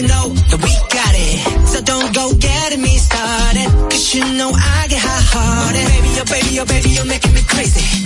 you know making me crazy.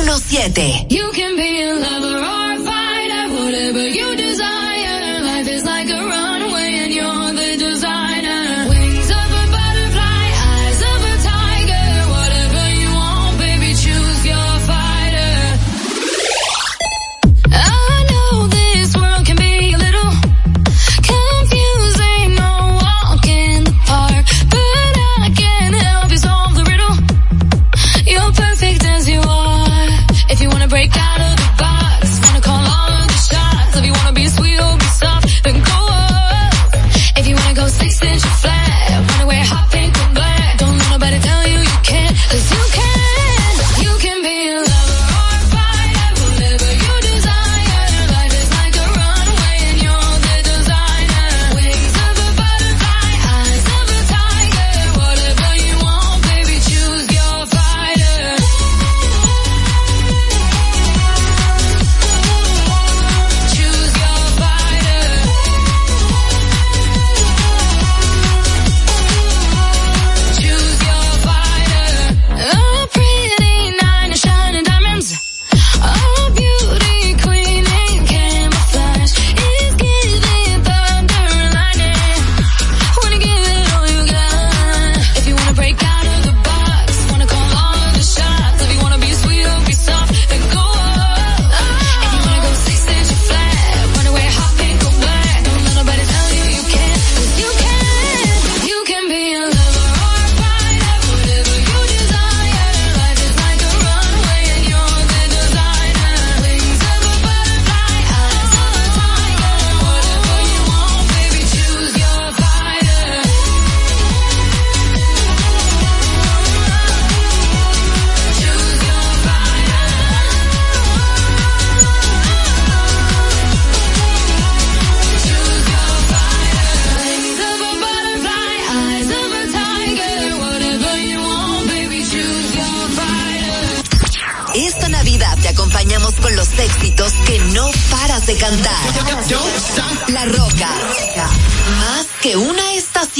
107. You can be a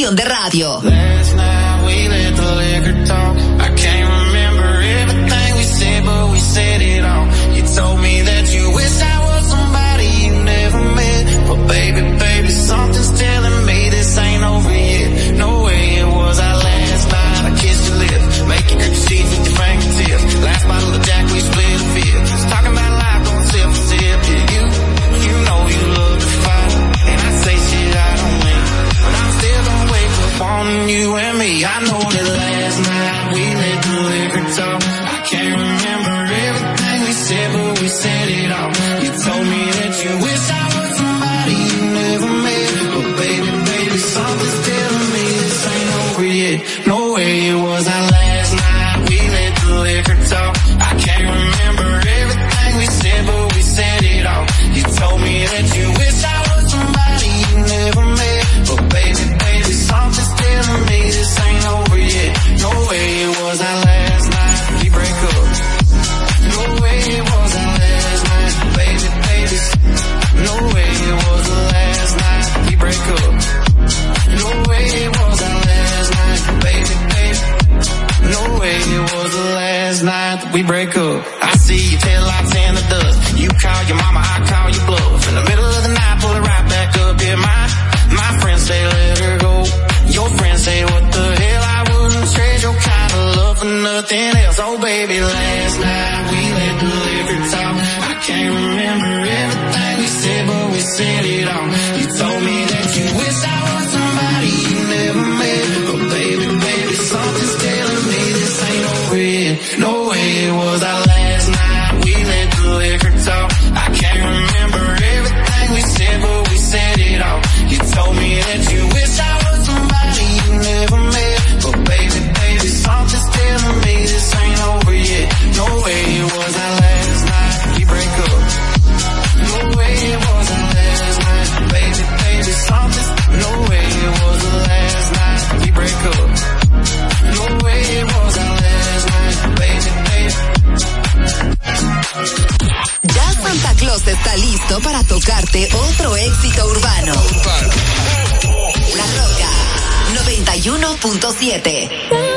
estación de radio. can't remember everything we said, but we said it all. You told me 106.7.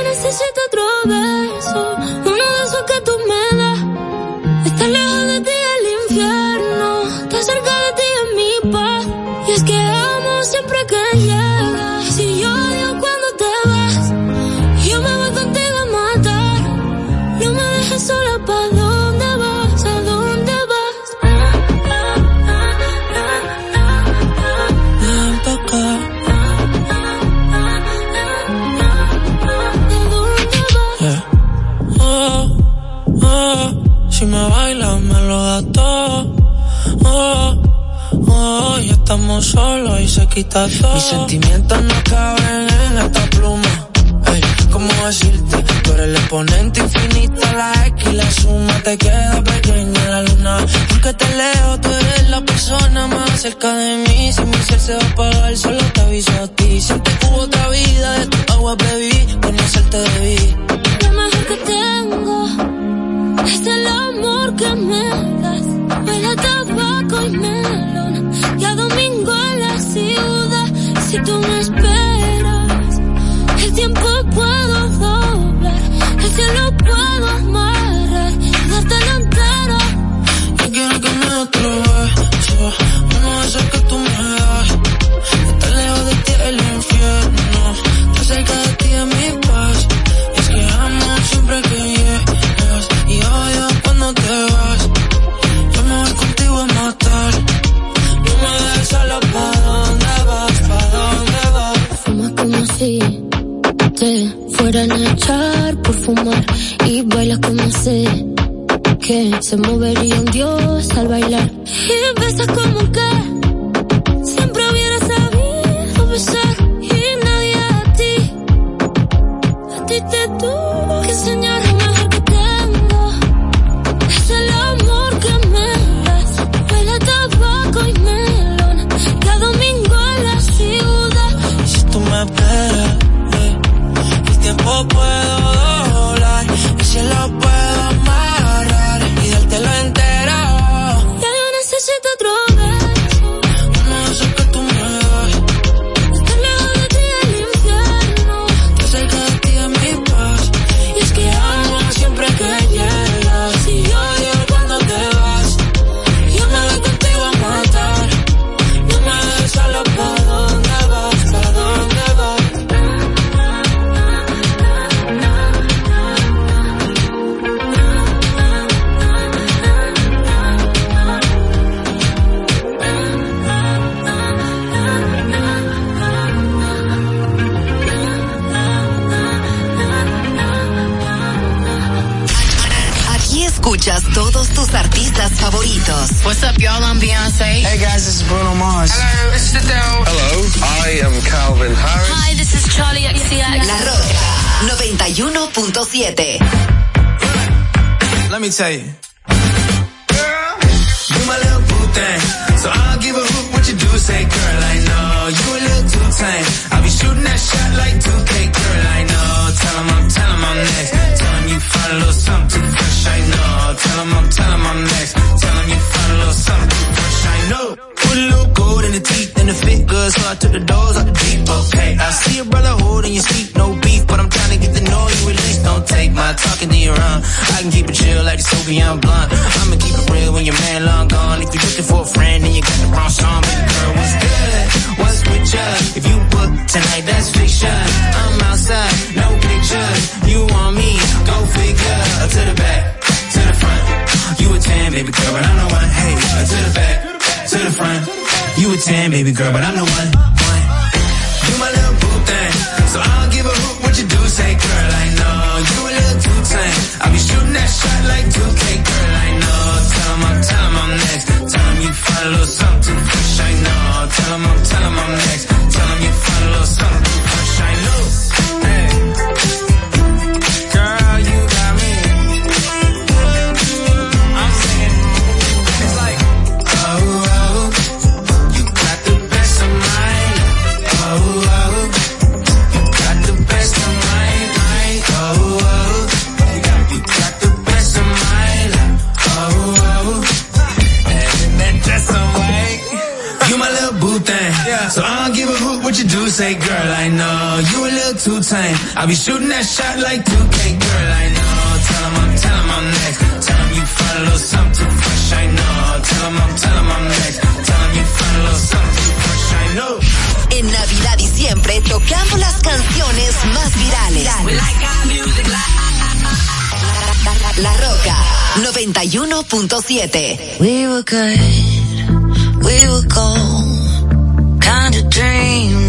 Mis sentimientos no caben en esta pluma. Hey, ¿cómo decirte? Tú eres el exponente infinito, la X y la suma te queda pequeña la luna. Porque te leo, tú eres la persona más cerca de mí. Si mi ser se va a apagar, solo te aviso a ti. Siente que hubo otra vida, de tu agua bebí, conocerte debí. Lo mejor que tengo es el amor que me das. Huele tabaco y me 91.7. Let me tell you. Girl, you my little boo thing. So I'll give a hoot what you do. Say, girl, I know you a little too tame. I'll be shooting that shot like 2K, girl, I know. Tell him I'm, tell him I'm next. Tell him you find a little something fresh, I know. Tell him I'm, tell him I'm next. Tell him you find a little something so I took the doors out the deep, okay. I see a brother holding your seat, no beef, but I'm trying to get the noise released. Don't take my talking to your own. I can keep it chill like the Soviet blunt. I'ma keep it real when your man long gone. If you're looking for a friend and you got the wrong song, baby girl, what's good? What's with ya? If you book tonight, that's fiction. I'm outside, no pictures. You want me? Go figure. To the back, to the front. You a 10, baby girl, but I'm the one. Hey, to the back, to the front. You a 10, baby girl, but I'm the one. You my little boo thing. So I'll give a hoot what you do. Say, girl, I know you a little too tame. I'll be shooting that shot like 2K, girl, I know. Tell him I'm, tell him I'm next. Tell him you find a little something fresh, I know. Tell him I'm, tell him I'm next. Tell him you find a little something Say, girl, I know you a little too tame. I'll be shooting that shot like 2K, girl, I know. Tell him I'm, tell him I'm next. Tell him you find a little something too fresh, I know. Tell him I'm, tell him I'm next. Tell him you find a little something too fresh, I know. En Navidad y siempre tocamos las canciones más virales. La Roca 91.7. We were good, we were gold.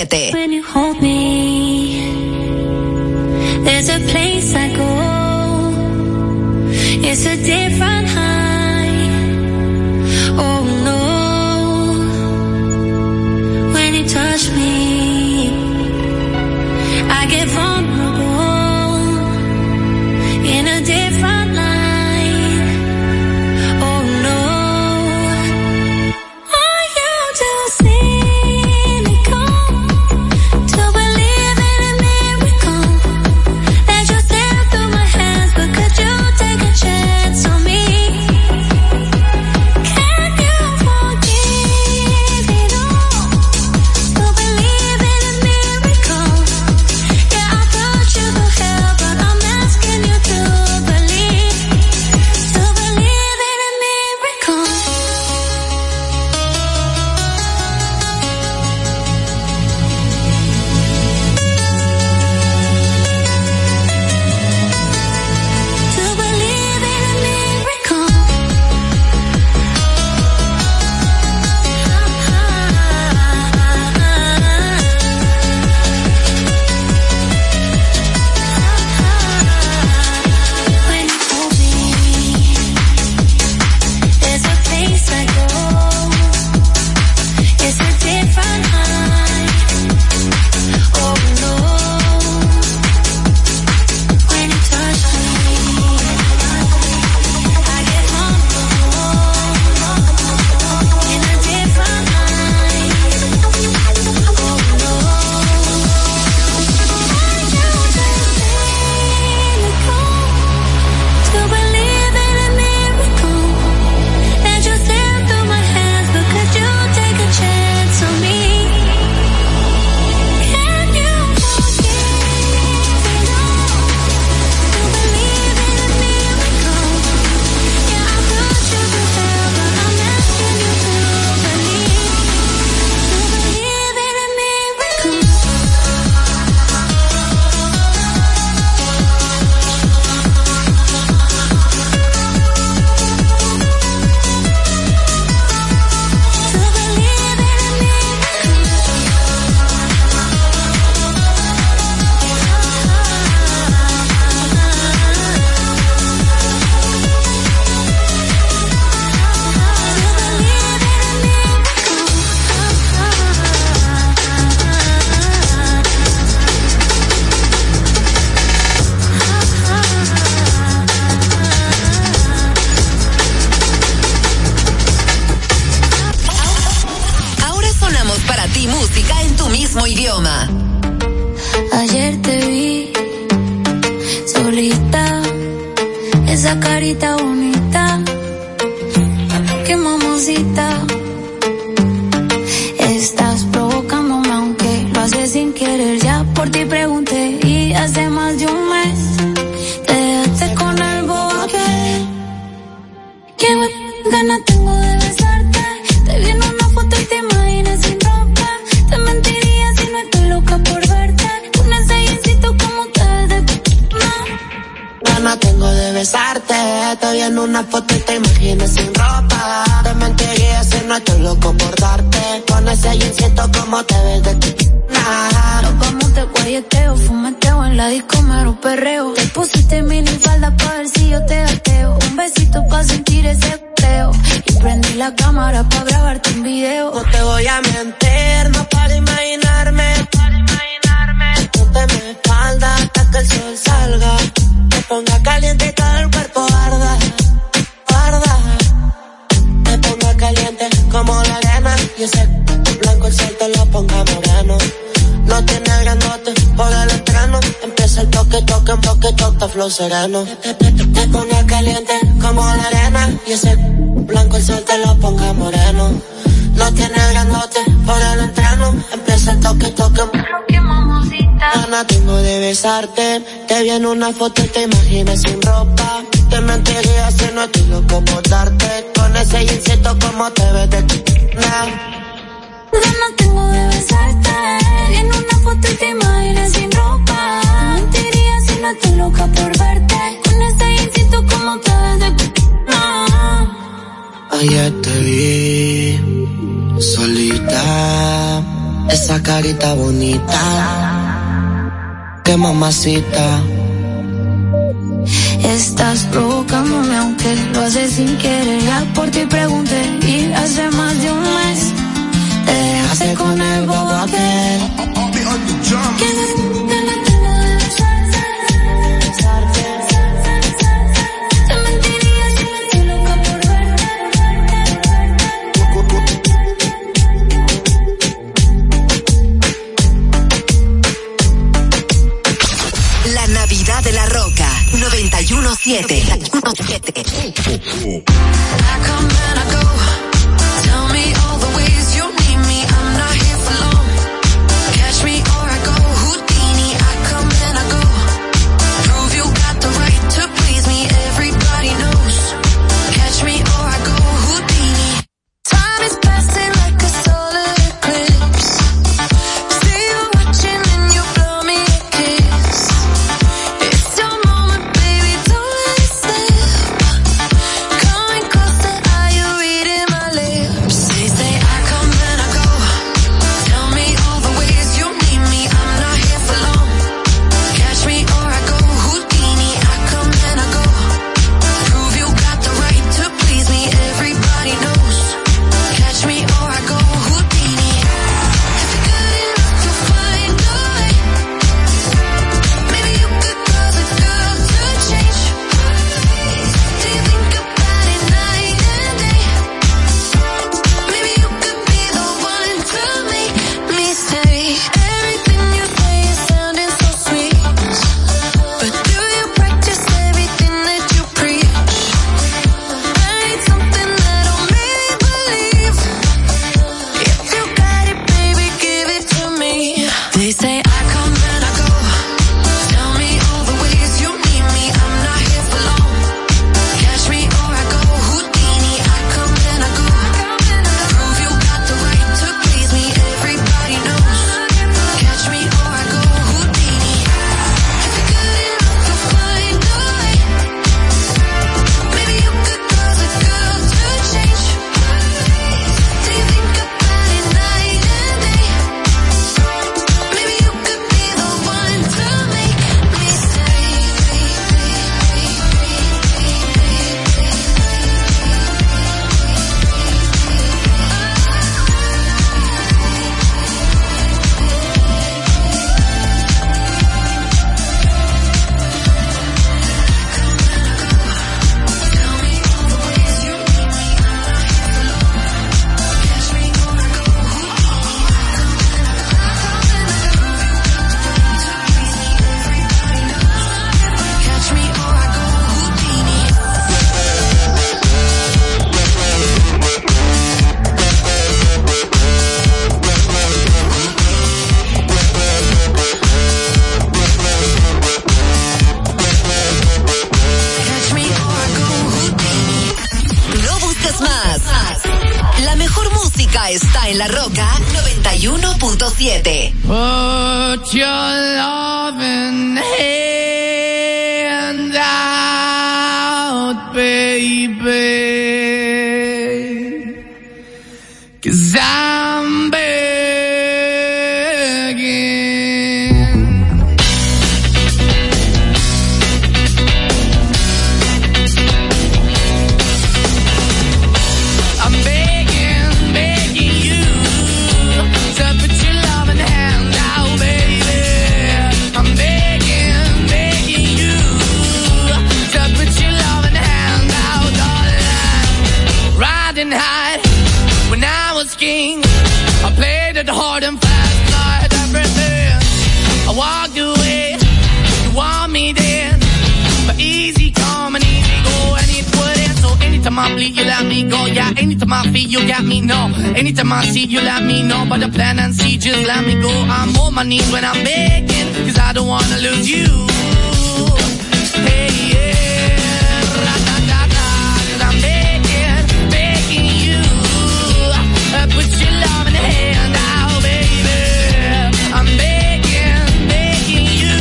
91.7. toque, ayer te vi solita, esa carita bonita, que mamacita. Estás provocándome aunque lo haces sin querer, ya por ti pregunté y hace más de un mes te dejaste con el bobo aquel. Que Banquete. happy, you got me, no. Anytime I see you, let me know. But the plan and see, just let me go. I'm on my knees when I'm begging, cause I don't wanna lose you. Hey, yeah. Ra -da -da -da. Cause I'm begging, begging you. I put your love in the hand now, baby. I'm begging, begging you.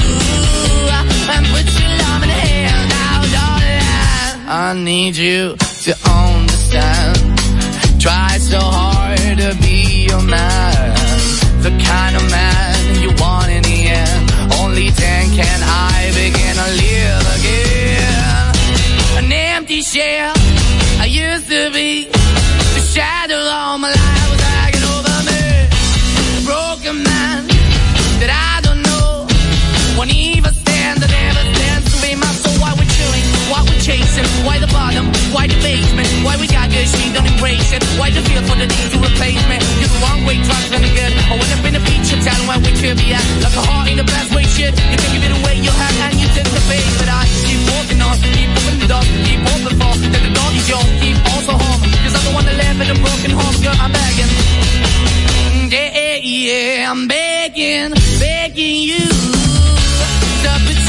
Uh, I put your love in the hand out, oh, darling. I need you to understand Try so hard to be a man, the kind of man you want in the end. Only then can I begin to live again. An empty shell. Why the basement, why we got good, she don't embrace it. Why the feel for the need to replace me? You're the wrong way, trying to good. I went up in the feature town where we could be at, like a heart in the best way, shit. You can give it away, you have, and you take the bait, but I keep walking on, keep moving the dog, keep open for, that the dog is yours, keep also home, cause I'm the one that live in a broken home, girl, I'm begging. Mm, yeah, yeah, I'm begging, begging you. To put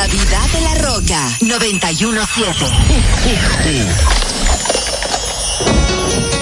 Navidad de la Roca 917.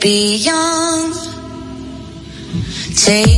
be young. Take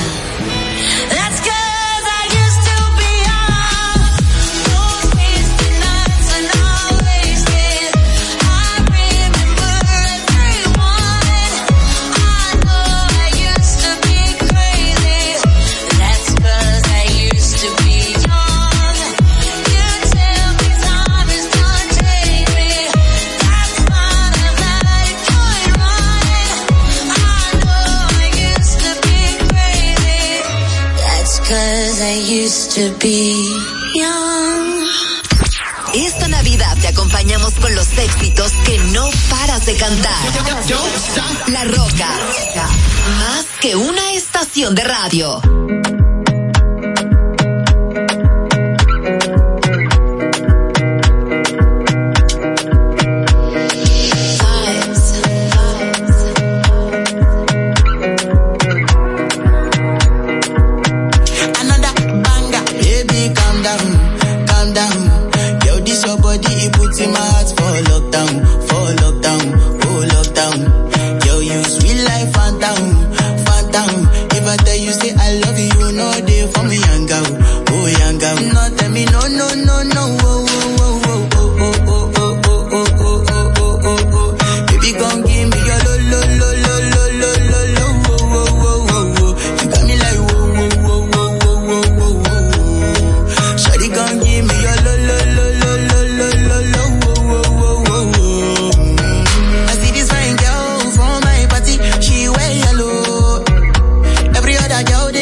Esta Navidad te acompañamos con los éxitos que no paras de cantar. La Roca, más que una estación de radio.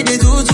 querido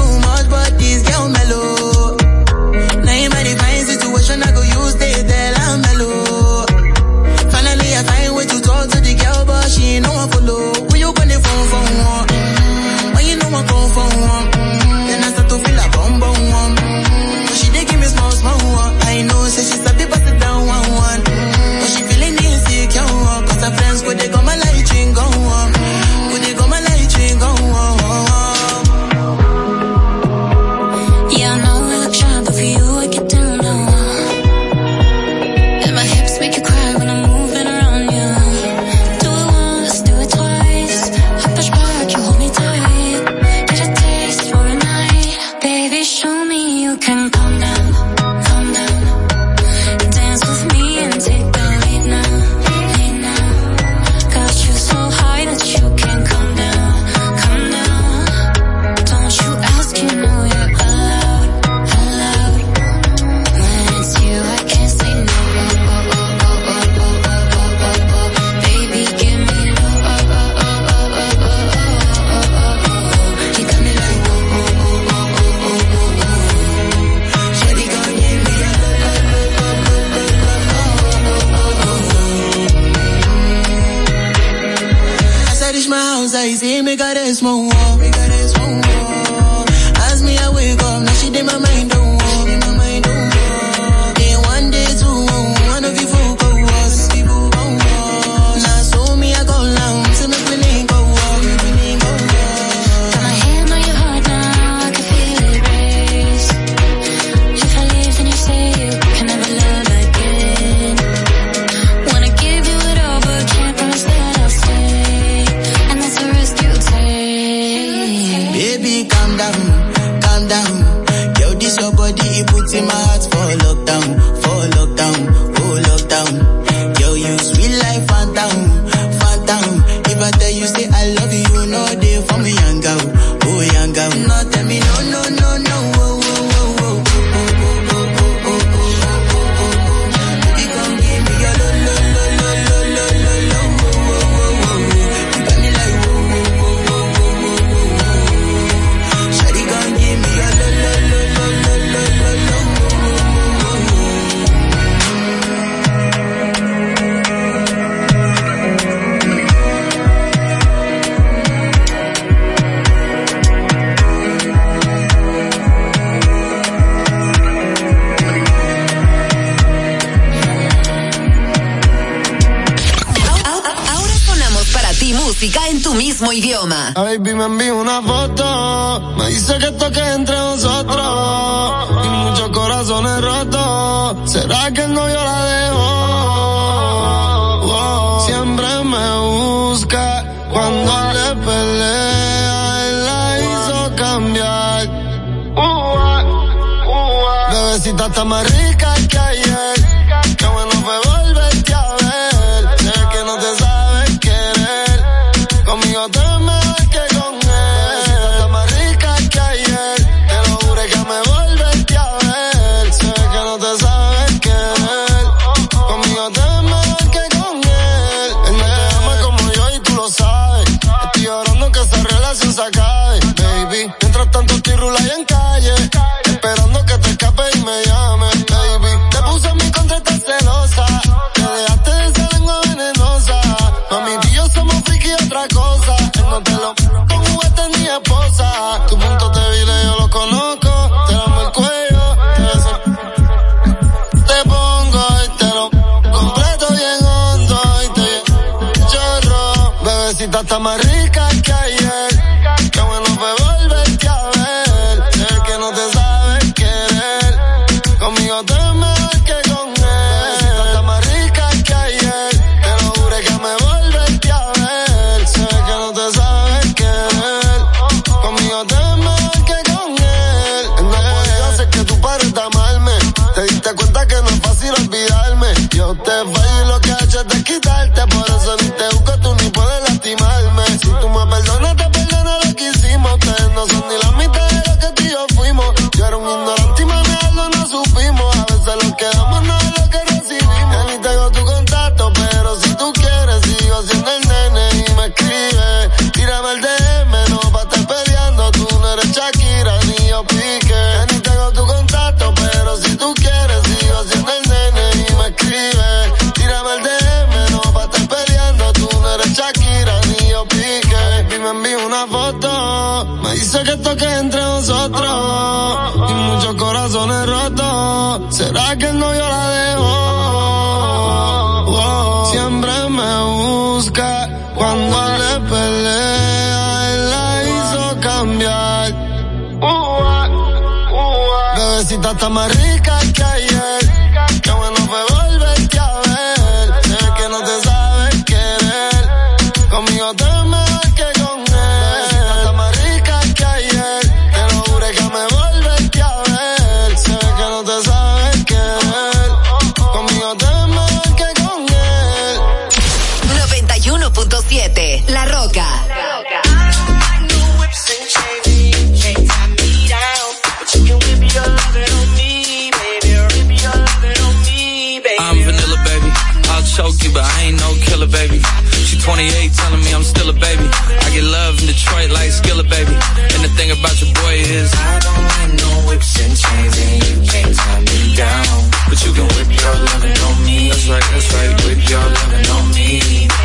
amarré está más rica que ayer. choke you, but I ain't no killer, baby. She 28, telling me I'm still a baby. I get love in Detroit like Skillet, baby. And the thing about your boy is, I don't like no whips and chains, and you can't tie me down. But you can whip your lovin' on me. That's right, that's right, whip your lovin' on me.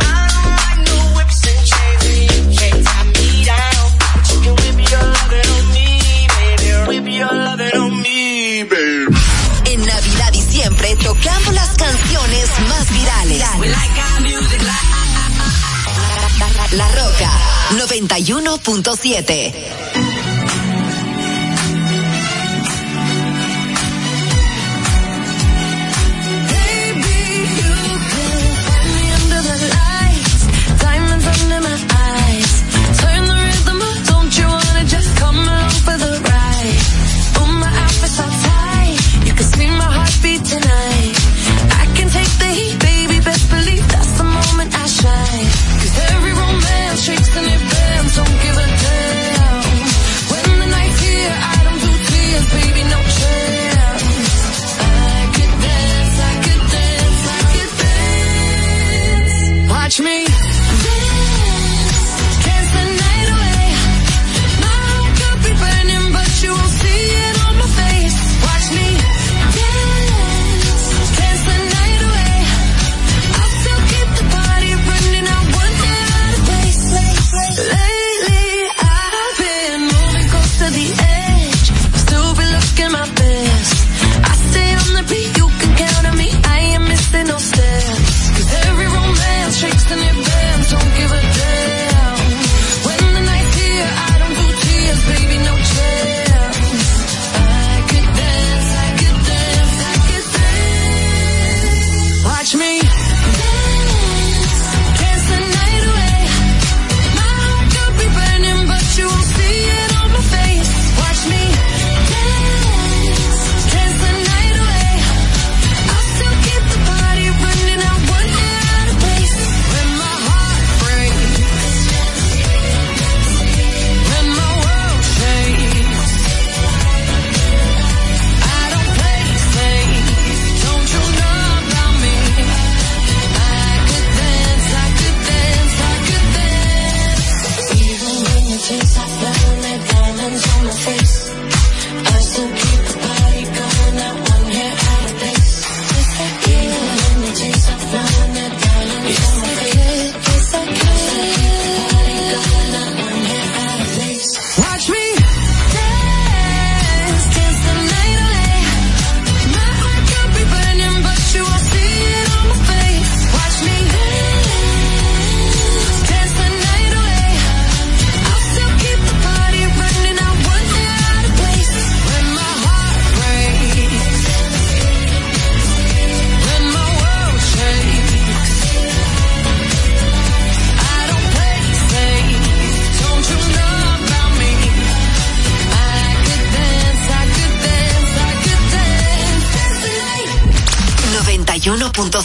La, Roca 91.7.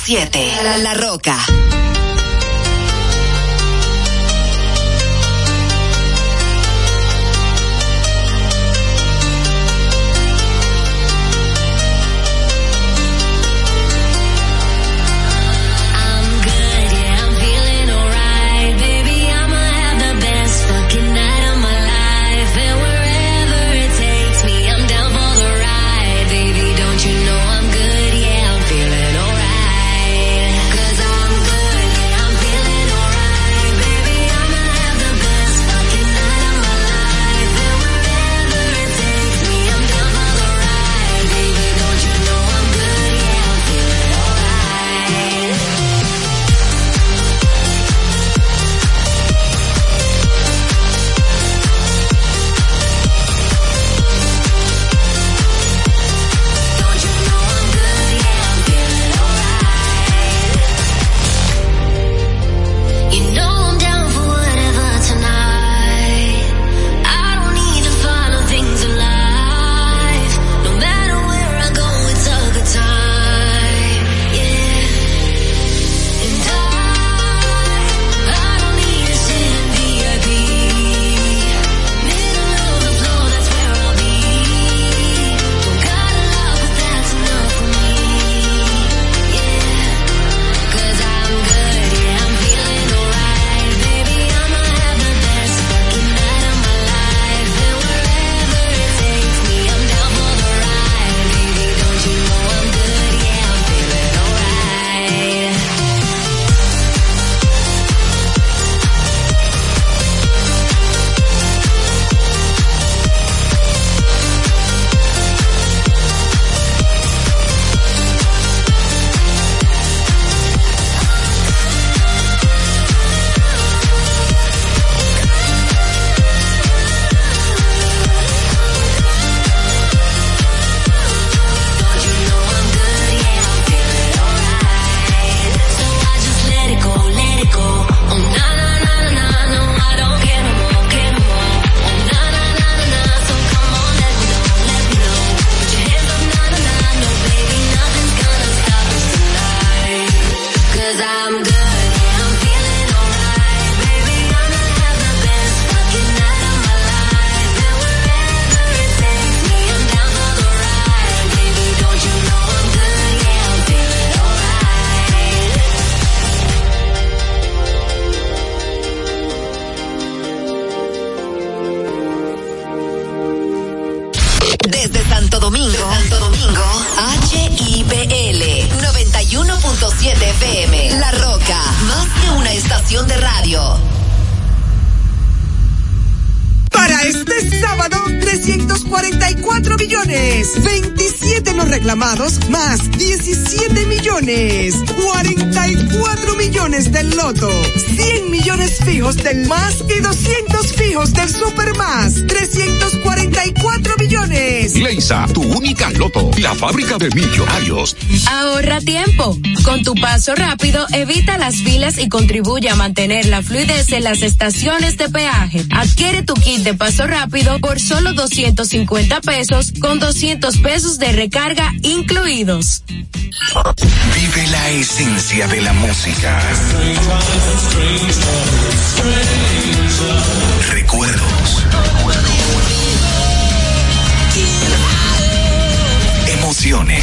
La Roca. 240 344 millones. 27 los reclamados, más 17 millones. 44 millones del loto. 100 millones fijos del más y 200 fijos del super más. 344 millones. Leisa, tu única loto. La fábrica de millonarios. Ahorra tiempo. Con tu paso rápido, evita las filas y contribuye a mantener la fluidez en las estaciones de peaje. Adquiere tu kit de paso rápido por solo 250 con 200 pesos de recarga incluidos. Vive la esencia de la música. Recuerdos. Emociones.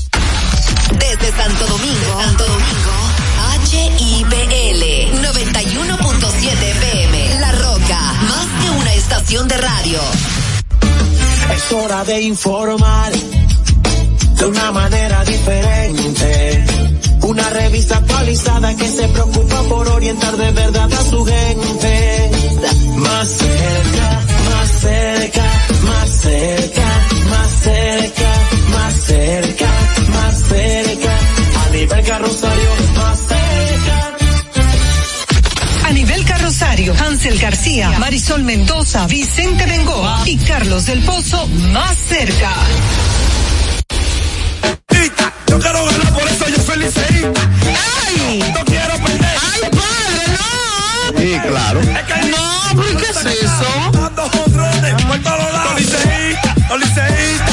Santo Domingo, Santo Domingo, HIPL 91.7 FM. La Roca, más que una estación de radio. Es hora de informar de una manera diferente. Una revista actualizada que se preocupa por orientar de verdad a su gente. Más cerca, más cerca, más cerca, más cerca, A nivel carrosario, más cerca. A nivel carrosario, Hansel García, Marisol Mendoza, Vicente Bengoa y Carlos del Pozo más cerca. Yo quiero ganar, por eso yo soy liceísta. ¡Ay! No quiero perder. ¡Ay, padre, no! Sí, claro. No, ¿por qué es eso? Dando jonrones por todos lados. Los liceístas, los liceístas,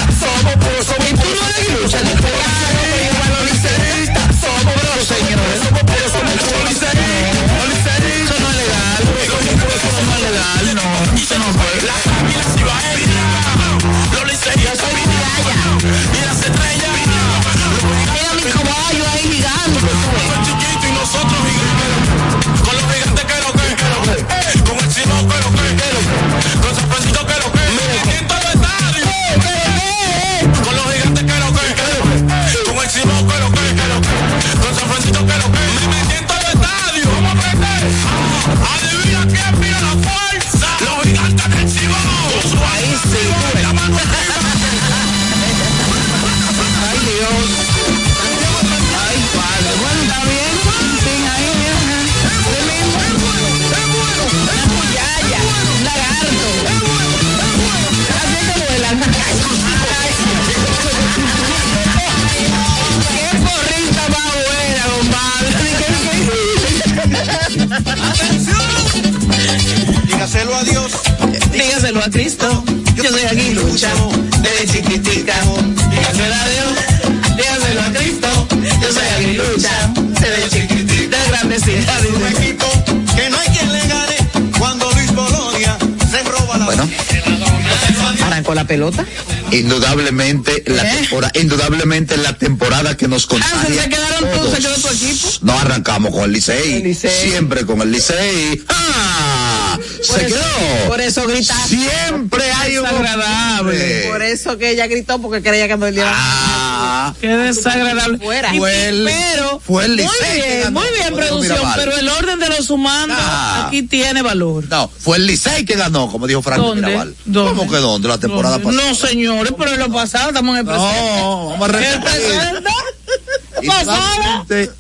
que nos Ah, se quedaron todos, se quedó tu equipo. No arrancamos con el Licey. El Licey. Siempre con el Licey. ¡Ah! Por Se eso- quedó. Por eso gritaste. Siempre hay un desagradable. hombre. Por eso que ella gritó porque creía que no le iba Ah, Qué desagradable. Fuera. Fue el- pero, fue el muy Licey que bien, muy bien, producción, pero el orden de los sumandos Ah. aquí tiene valor. No, fue el Licey que ganó, como dijo Frank ¿Dónde? Mirabal. ¿Dónde? ¿Cómo que dónde? La temporada ¿Dónde? pasada. No, señores, pero en lo pasado estamos en el presente. No, vamos a el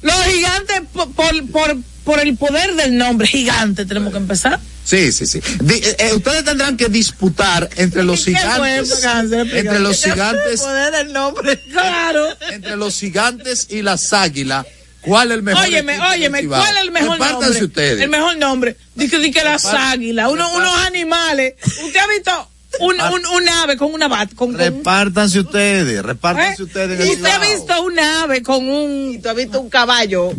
Los gigantes, por, por, por, por el poder del nombre, gigante, tenemos que empezar. Sí, sí, sí. Eh, eh, ustedes tendrán que disputar entre los ¿Qué fue, gigantes, entre los gigantes, nombre. Claro. entre los gigantes y las águilas, ¿cuál es el mejor? Óyeme, óyeme? ¿cuál es el mejor Repártanse nombre? ustedes. El mejor nombre. Dice di que las águilas, uno- unos animales. ¿Usted ha visto un, un, un ave con una bat? Con, con- Repártanse ustedes, repártanse ¿Eh? ustedes. en el ¿Usted ha visto un ave con un... ¿Y tú has visto un caballo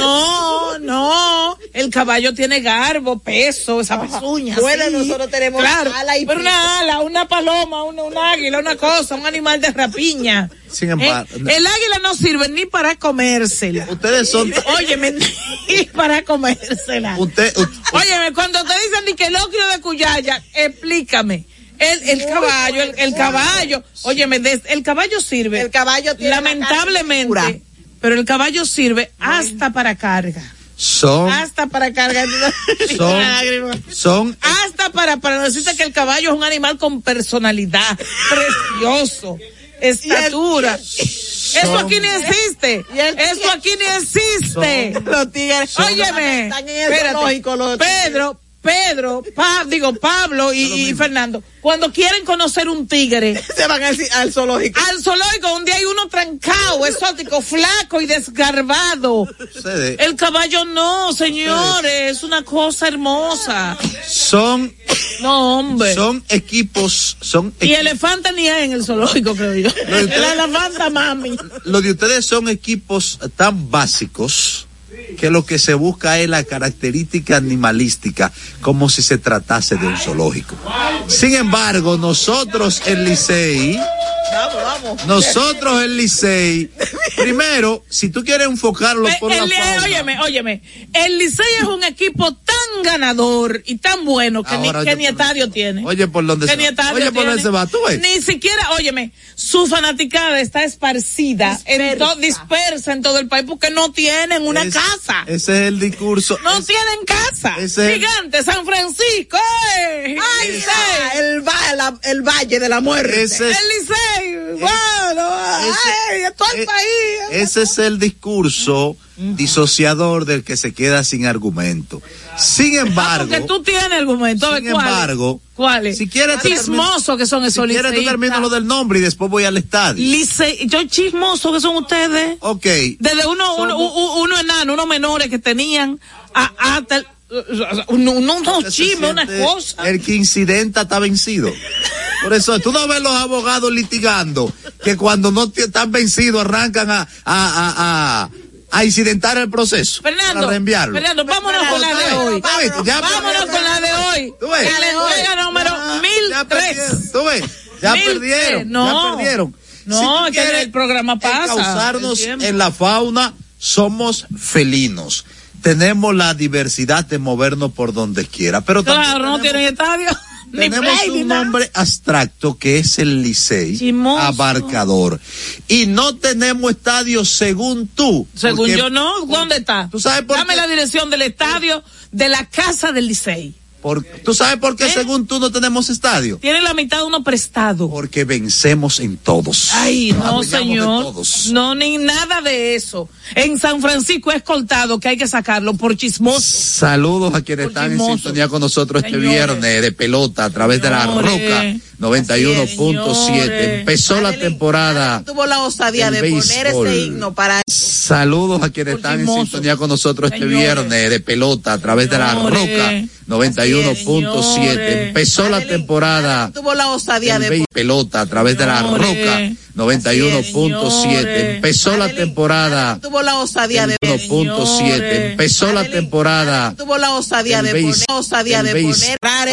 No, no. El caballo tiene garbo, peso, esa pezuña. Bueno, sí. nosotros tenemos claro, ala y Pero pico. una ala, una paloma, una, un águila, una cosa, un animal de rapiña. Sin ¿Eh? embargo, El águila no sirve ni para comérsela. ustedes son, Óyeme, ni para comérsela. usted, u- Óyeme, cuando te dicen ni que el ocrio de Cuyaya, explícame. El, el caballo, el, el caballo, óyeme, des- el caballo sirve. El caballo tiene Lamentablemente, pero el caballo sirve hasta para carga. son, Hasta para carga. son, son, Hasta para, para decirte que el caballo es un animal con personalidad, precioso, estatura. Eso aquí ni existe. Eso aquí ni existe. Los tigres Óyeme, están en el espérate. los Pedro, Pedro, Pa- digo Pablo y, y Fernando, cuando quieren conocer un tigre, se van al, al zoológico. al zoológico donde hay uno trancado, exótico, flaco y desgarbado. ustedes El caballo no, señores, es una cosa hermosa. son, No, hombre. son equipos, son Y elefante ni hay en el zoológico, creo yo. El elefanta, mami. lo de ustedes son equipos tan básicos que lo que se busca es la característica animalística, como si se tratase de un zoológico. Sin embargo, nosotros el Licey, Vamos, nosotros el Licey, primero, si tú quieres enfocarlo por El- la fauna, óyeme, óyeme. El Licey es un equipo tan ganador y tan bueno que, ni, que ni estadio tiene. Oye, por dónde Que se ni va. estadio Oye, por dónde tiene. se va. Tú ves. Ni siquiera, óyeme, su fanaticada está esparcida, en to- dispersa en todo el país porque no tienen una Es- casa. Ese es el discurso. No es- tienen casa. ese- Gigante, San Francisco. ¡eh! Ay, ya, el, va- la- el valle de la muerte. ese es- El Licey. Bueno, ay, todo el eh, país. Ese es el discurso disociador del que se queda sin argumento. Sin embargo, Porque tú tienes argumento. Sin ¿cuál? embargo, ¿Cuáles? si quieres Chismoso que son si esos quieres te liceístas. termino lo del nombre y después voy al estadio. Lice- yo chismoso que son ustedes. Ok. Desde uno, uno, uno, uno enano, unos menores que tenían, hasta Usted se chismes, unas siente cosas. El que incidenta está vencido. Por eso, tú no ves los abogados litigando que cuando no están vencidos arrancan a, a, a, a, a incidentar el proceso. Fernando, Para reenviarlo. Fernando, vámonos con la de hoy. Vámonos con la de hoy. ¿Tú ves? La de número Ya perdieron. 1003. ¿Tú ves? Ya perdieron. No. Ya perdieron. No, Si el programa pasa. Causarnos en la fauna, somos felinos. Tenemos la diversidad de movernos por donde quiera. Pero también Claro, no tienen estadio. Tenemos play, un nombre abstracto que es el Licey Chimoso. abarcador y no tenemos estadio según tú Según porque- yo no, ¿dónde está? ¿Tú sabes por Dame qué? la dirección del estadio de la casa del Licey. Por- tú sabes por qué ¿Eh? según tú no tenemos estadio Tiene la mitad de uno prestado. porque vencemos en todos Ay, no, señor. todos. No, ni nada de eso. En San Francisco es cortado que hay que sacarlo por chismoso. Saludos a quienes Por están en sintonía con nosotros este viernes de pelota a través de la. Roca 91.7. Señores. Empezó la temporada. Tuvo la osadía de poner béisbol. ese himno para Saludos a quienes están en sintonía con nosotros este viernes de pelota a través de la. Roca 91.7. Señores. Empezó la temporada Tuvo la osadía de pelota a través de la. Roca 91.7. Señores. Empezó la temporada tuvo la osadía de 1.7. Empezó la temporada tuvo la osadía de poner osadía de poner